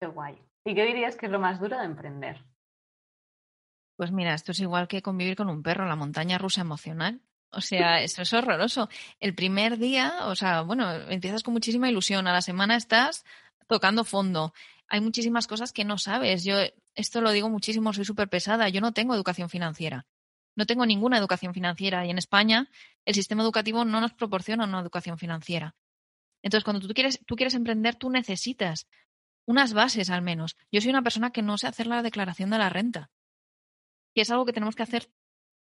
Qué guay. ¿Y qué dirías que es lo más duro de emprender? Pues mira, esto es igual que convivir con un perro, la montaña rusa emocional. O sea, eso es horroroso. El primer día, o sea, bueno, empiezas con muchísima ilusión. A la semana estás tocando fondo. Hay muchísimas cosas que no sabes. Yo esto lo digo muchísimo, soy súper pesada. Yo no tengo educación financiera. No tengo ninguna educación financiera. Y en España el sistema educativo no nos proporciona una educación financiera. Entonces, cuando tú quieres, tú quieres emprender, tú necesitas unas bases al menos. Yo soy una persona que no sé hacer la declaración de la renta, que es algo que tenemos que hacer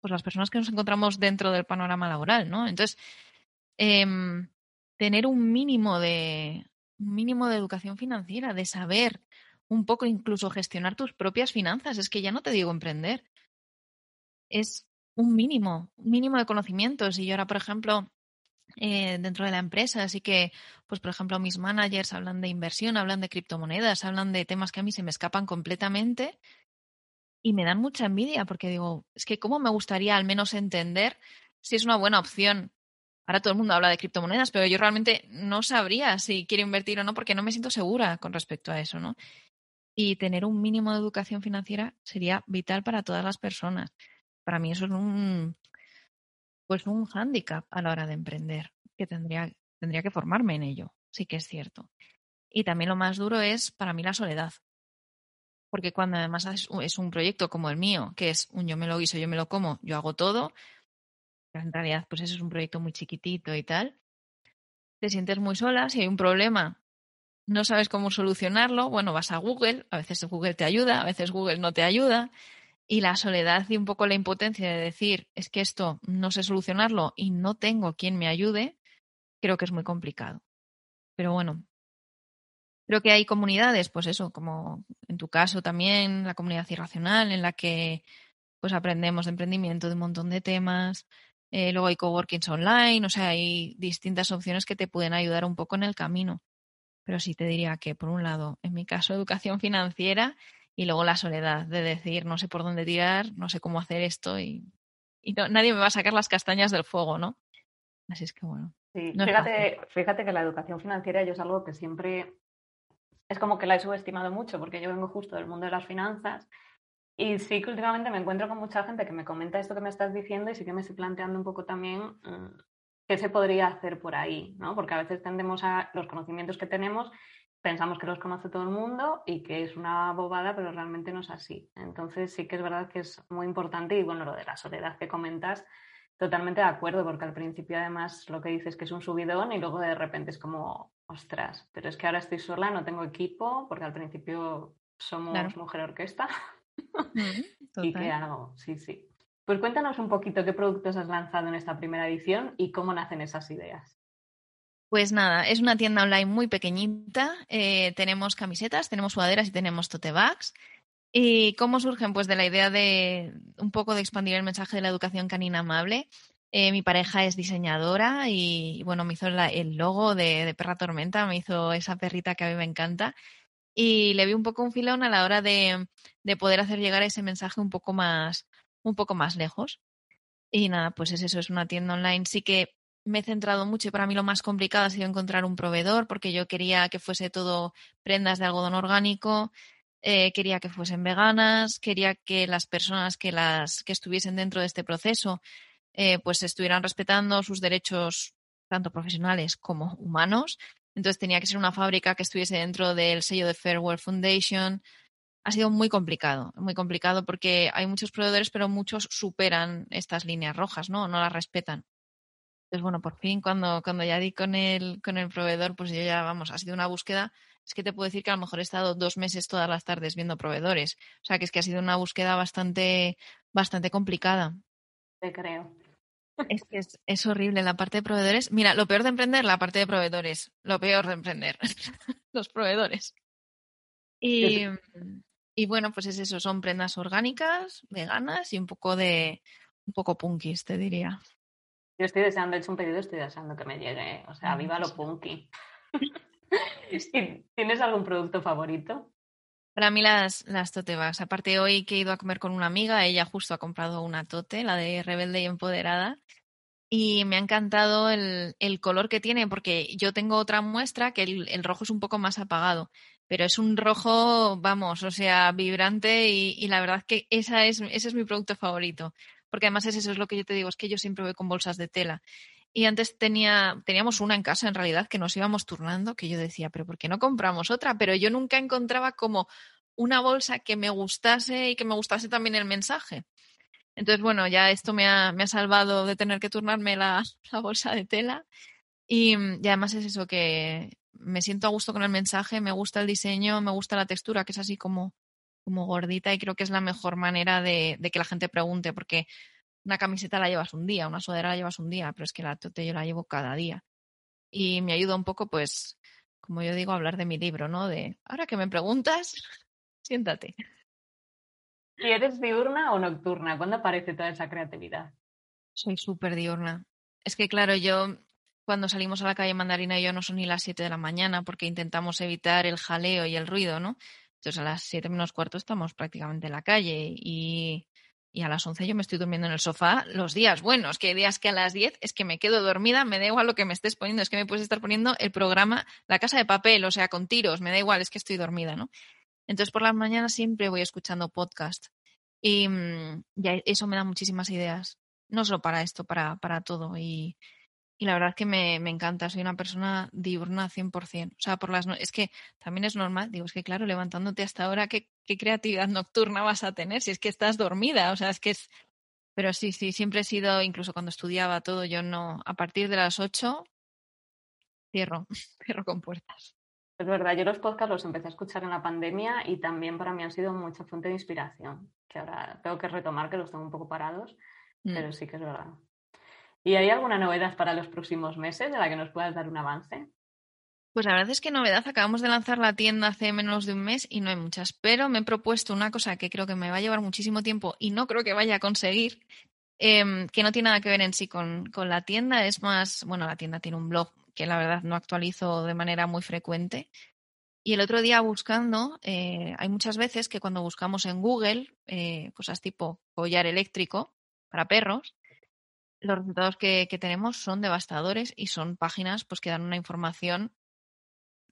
pues las personas que nos encontramos dentro del panorama laboral, ¿no? Entonces, em, tener un mínimo de un mínimo de educación financiera, de saber un poco incluso gestionar tus propias finanzas, es que ya no te digo emprender, es un mínimo, un mínimo de conocimientos. Y yo ahora, por ejemplo, eh, dentro de la empresa, así que, pues, por ejemplo, mis managers hablan de inversión, hablan de criptomonedas, hablan de temas que a mí se me escapan completamente y me dan mucha envidia porque digo, es que cómo me gustaría al menos entender si es una buena opción. Ahora todo el mundo habla de criptomonedas, pero yo realmente no sabría si quiero invertir o no porque no me siento segura con respecto a eso, ¿no? Y tener un mínimo de educación financiera sería vital para todas las personas. Para mí eso es un pues un hándicap a la hora de emprender, que tendría, tendría que formarme en ello, sí que es cierto. Y también lo más duro es para mí la soledad porque cuando además es un proyecto como el mío, que es un yo me lo guiso, yo me lo como, yo hago todo, en realidad pues eso es un proyecto muy chiquitito y tal, te sientes muy sola, si hay un problema, no sabes cómo solucionarlo, bueno, vas a Google, a veces Google te ayuda, a veces Google no te ayuda, y la soledad y un poco la impotencia de decir, es que esto no sé solucionarlo y no tengo quien me ayude, creo que es muy complicado. Pero bueno, Creo que hay comunidades, pues eso, como en tu caso también, la comunidad irracional, en la que pues aprendemos de emprendimiento, de un montón de temas. Eh, luego hay coworkings online, o sea, hay distintas opciones que te pueden ayudar un poco en el camino. Pero sí te diría que, por un lado, en mi caso, [LAUGHS] educación financiera y luego la soledad de decir, no sé por dónde tirar, no sé cómo hacer esto y, nadie me va a sacar las castañas del fuego, ¿no? Así es que bueno. Sí, fíjate, fíjate que la educación financiera yo es algo que siempre es como que la he subestimado mucho porque yo vengo justo del mundo de las finanzas y sí que últimamente me encuentro con mucha gente que me comenta esto que me estás diciendo y sí que me estoy planteando un poco también mm, qué se podría hacer por ahí, ¿no? Porque a veces tendemos a los conocimientos que tenemos, pensamos que los conoce todo el mundo y que es una bobada, pero realmente no es así. Entonces sí que es verdad que es muy importante y bueno, lo de la soledad que comentas, totalmente de acuerdo, porque al principio además lo que dices que es un subidón y luego de repente es como, ostras, pero es que ahora estoy sola, no tengo equipo, porque al principio somos mujer orquesta. [LAUGHS] ¿Y qué hago? Sí, sí. Pues cuéntanos un poquito qué productos has lanzado en esta primera edición y cómo nacen esas ideas. Pues nada, es una tienda online muy pequeñita. Eh, tenemos camisetas, tenemos sudaderas y tenemos tote bags. ¿Y cómo surgen? Pues de la idea de un poco de expandir el mensaje de la educación canina amable. Eh, mi pareja es diseñadora y, bueno, me hizo el logo de, Perra Tormenta, me hizo esa perrita que a mí me encanta. Y le vi un poco un filón a la hora de, de poder hacer llegar ese mensaje un poco más, un poco más lejos. Y nada, pues es eso, es una tienda online. Sí que me he centrado mucho y para mí lo más complicado ha sido encontrar un proveedor porque yo quería que fuese todo prendas de algodón orgánico, eh, quería que fuesen veganas, quería que las personas que, las, que estuviesen dentro de este proceso eh, pues estuvieran respetando sus derechos tanto profesionales como humanos. Entonces tenía que ser una fábrica que estuviese dentro del sello de Fairware Foundation, ha sido muy complicado, muy complicado porque hay muchos proveedores, pero muchos superan estas líneas rojas, ¿no? No las respetan. Entonces, bueno, por fin, cuando, cuando ya di con el, con el proveedor, pues yo ya, vamos, ha sido una búsqueda. Es que te puedo decir que a lo mejor he estado dos meses todas las tardes viendo proveedores. O sea, que es que ha sido una búsqueda bastante, bastante complicada. Te creo. Es que es, es horrible la parte de proveedores. Mira, lo peor de emprender, la parte de proveedores. Lo peor de emprender, [LAUGHS] los proveedores. Y, y bueno, pues es eso, son prendas orgánicas, veganas y un poco de, un poco punkis, te diría. Yo estoy deseando, he hecho un pedido, estoy deseando que me llegue. O sea, viva lo punky. [LAUGHS] ¿Tienes algún producto favorito? Para mí las, las tote bags. Aparte hoy que he ido a comer con una amiga, ella justo ha comprado una tote, la de Rebelde y Empoderada. Y me ha encantado el, el color que tiene, porque yo tengo otra muestra que el, el rojo es un poco más apagado pero es un rojo, vamos, o sea, vibrante y, la verdad que esa es, ese es mi producto favorito. Porque además es eso, es lo que yo te digo, es que yo siempre voy con bolsas de tela. Y antes tenía, teníamos una en casa, en realidad, que nos íbamos turnando, que yo decía, pero ¿por qué no compramos otra? Pero yo nunca encontraba como una bolsa que me gustase y que me gustase también el mensaje. Entonces, bueno, ya esto me ha, me ha salvado de tener que turnarme la, [LAUGHS] la bolsa de tela. Y, y, además es eso, que me siento a gusto con el mensaje, me gusta el diseño, me gusta la textura, que es así como, como gordita y creo que es la mejor manera de, que la gente pregunte, porque una camiseta la llevas un día, una sudadera la llevas un día, pero es que la tote yo la llevo cada día. Y me ayuda un poco, pues, como yo digo, a hablar de mi libro, ¿no? De, ahora que me preguntas, siéntate. ¿Y eres diurna o nocturna? ¿Cuándo aparece toda esa creatividad? Soy súper diurna. Es que, claro, yo cuando salimos a la calle Mandarina y yo no son ni las 7 de la mañana porque intentamos evitar el jaleo y el ruido, ¿no? Entonces a las 7 menos cuarto estamos prácticamente en la calle y, y a las 11 yo me estoy durmiendo en el sofá los días buenos, que hay días que a las 10 es que me quedo dormida, me da igual lo que me estés poniendo, es que me puedes estar poniendo el programa La Casa de Papel, o sea, con tiros, me da igual, es que estoy dormida, ¿no? Entonces por las mañanas siempre voy escuchando podcast y, mm, y eso me da muchísimas ideas, no solo para esto, para, para todo y y la verdad es que me, me encanta, soy una persona diurna 100%. O sea, por las es que también es normal, digo, es que claro, levantándote hasta ahora, ¿qué, ¿qué creatividad [LAUGHS] nocturna vas a tener si es que estás dormida? O sea, es que es... Pero sí, sí, siempre he sido, incluso cuando estudiaba todo, yo no, a partir de las 8, cierro, [LAUGHS] cierro con puertas. Es verdad, yo los podcasts los empecé a escuchar en la pandemia y también para mí han sido mucha fuente de inspiración, que ahora tengo que retomar, que los tengo un poco parados, mm. pero sí que es verdad. ¿Y hay alguna novedad para los próximos meses de la que nos puedas dar un avance? Pues la verdad es que novedad, acabamos de lanzar la tienda hace menos de un mes y no hay muchas, pero me he propuesto una cosa que creo que me va a llevar muchísimo tiempo y no creo que vaya a conseguir, em, que no tiene nada que ver en sí con, con, la tienda, es más, bueno, la tienda tiene un blog que la verdad no actualizo de manera muy frecuente. Y el otro día buscando, eh, hay muchas veces que cuando buscamos en Google eh, cosas tipo collar eléctrico para perros, los resultados que, tenemos son devastadores y son páginas pues, que dan una información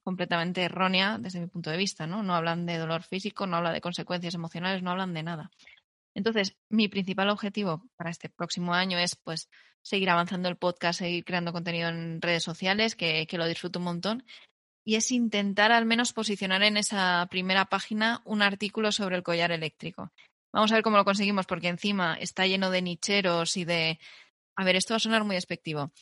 completamente errónea desde mi punto de vista, ¿no? No hablan de dolor físico, no hablan de consecuencias emocionales, no hablan de nada. Entonces, mi principal objetivo para este próximo año es pues seguir avanzando el podcast, seguir creando contenido en redes sociales, que, lo disfruto un montón, y es intentar al menos posicionar en esa primera página un artículo sobre el collar eléctrico. Vamos a ver cómo lo conseguimos, porque encima está lleno de nicheros y de... A ver, esto va a sonar muy despectivo,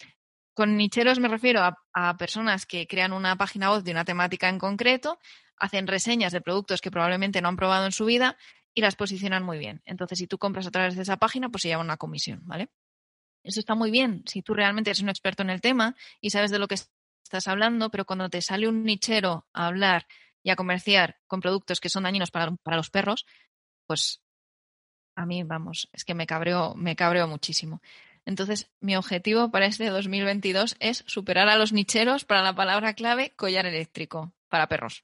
con nicheros me refiero a, personas que crean una página web de una temática en concreto, hacen reseñas de productos que probablemente no han probado en su vida y las posicionan muy bien. Entonces, si tú compras a través de esa página, pues se llama una comisión, ¿vale? Eso está muy bien si tú realmente eres un experto en el tema y sabes de lo que estás hablando, pero cuando te sale un nichero a hablar y a comerciar con productos que son dañinos para, para los perros, pues a mí, vamos, es que me cabreo, me cabreo muchísimo. Entonces, mi objetivo para este 2022 es superar a los nicheros para la palabra clave collar eléctrico para perros.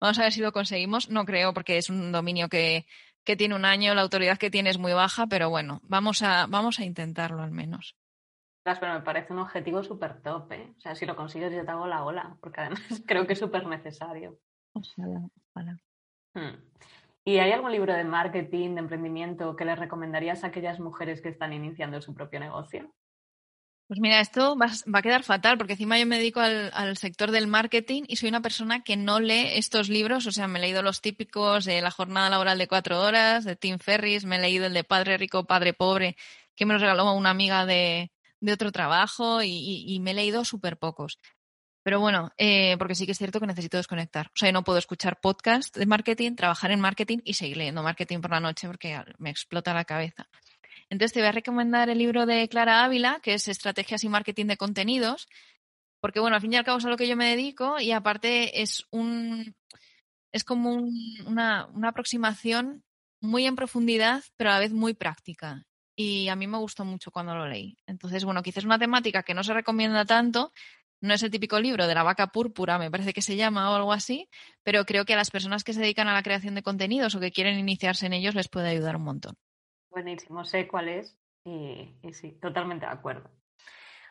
Vamos a ver si lo conseguimos. No creo porque es un dominio que, que tiene un año, la autoridad que tiene es muy baja, pero bueno, vamos a, vamos a intentarlo al menos. Pero me parece un objetivo súper top, ¿eh? O sea, si lo consigues yo te hago la ola, porque además [LAUGHS] creo que es súper necesario. Ojalá, ojalá. Hmm. ¿Y hay algún libro de marketing, de emprendimiento que les recomendarías a aquellas mujeres que están iniciando su propio negocio? Pues mira, esto va, a quedar fatal porque encima yo me dedico al, sector del marketing y soy una persona que no lee estos libros. O sea, me he leído los típicos de la jornada laboral de cuatro horas, de Tim Ferris, me he leído el de Padre Rico, Padre Pobre, que me lo regaló una amiga de, otro trabajo y, y me he leído súper pocos. Pero bueno, eh, porque sí que es cierto que necesito desconectar. O sea, yo no puedo escuchar podcast de marketing, trabajar en marketing y seguir leyendo marketing por la noche porque me explota la cabeza. Entonces te voy a recomendar el libro de Clara Ávila, que es Estrategias y Marketing de Contenidos, porque bueno, al fin y al cabo es a lo que yo me dedico y aparte es un es como una, una aproximación muy en profundidad, pero a la vez muy práctica. Y a mí me gustó mucho cuando lo leí. Entonces, bueno, quizás es una temática que no se recomienda tanto, no es el típico libro de la vaca púrpura, me parece que se llama o algo así, pero creo que a las personas que se dedican a la creación de contenidos o que quieren iniciarse en ellos les puede ayudar un montón. Buenísimo, sé cuál es y, sí, totalmente de acuerdo.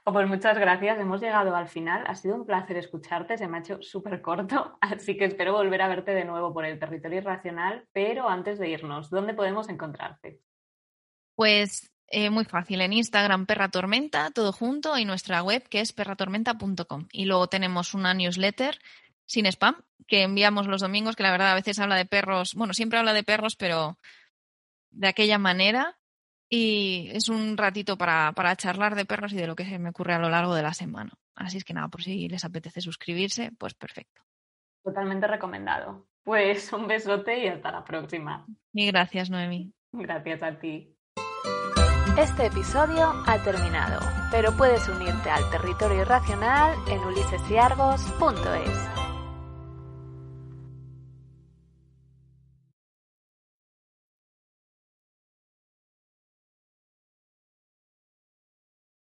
Oh, pues muchas gracias, hemos llegado al final. Ha sido un placer escucharte, se me ha hecho súper corto, [LAUGHS] así que espero volver a verte de nuevo por el territorio irracional, pero antes de irnos, ¿dónde podemos encontrarte? Pues eh, muy fácil, en Instagram Perra Tormenta, todo junto, y nuestra web que es perratormenta.com. Y luego tenemos una newsletter sin spam que enviamos los domingos, que la verdad a veces habla de perros, bueno, siempre habla de perros, pero de aquella manera. Y es un ratito para, para charlar de perros y de lo que se me ocurre a lo largo de la semana. Así es que nada, por si les apetece suscribirse, pues perfecto. Totalmente recomendado. Pues un besote y hasta la próxima. Y gracias, Noemi. Gracias a ti. Este episodio ha terminado, pero puedes unirte al territorio irracional en ulisesyargos.es.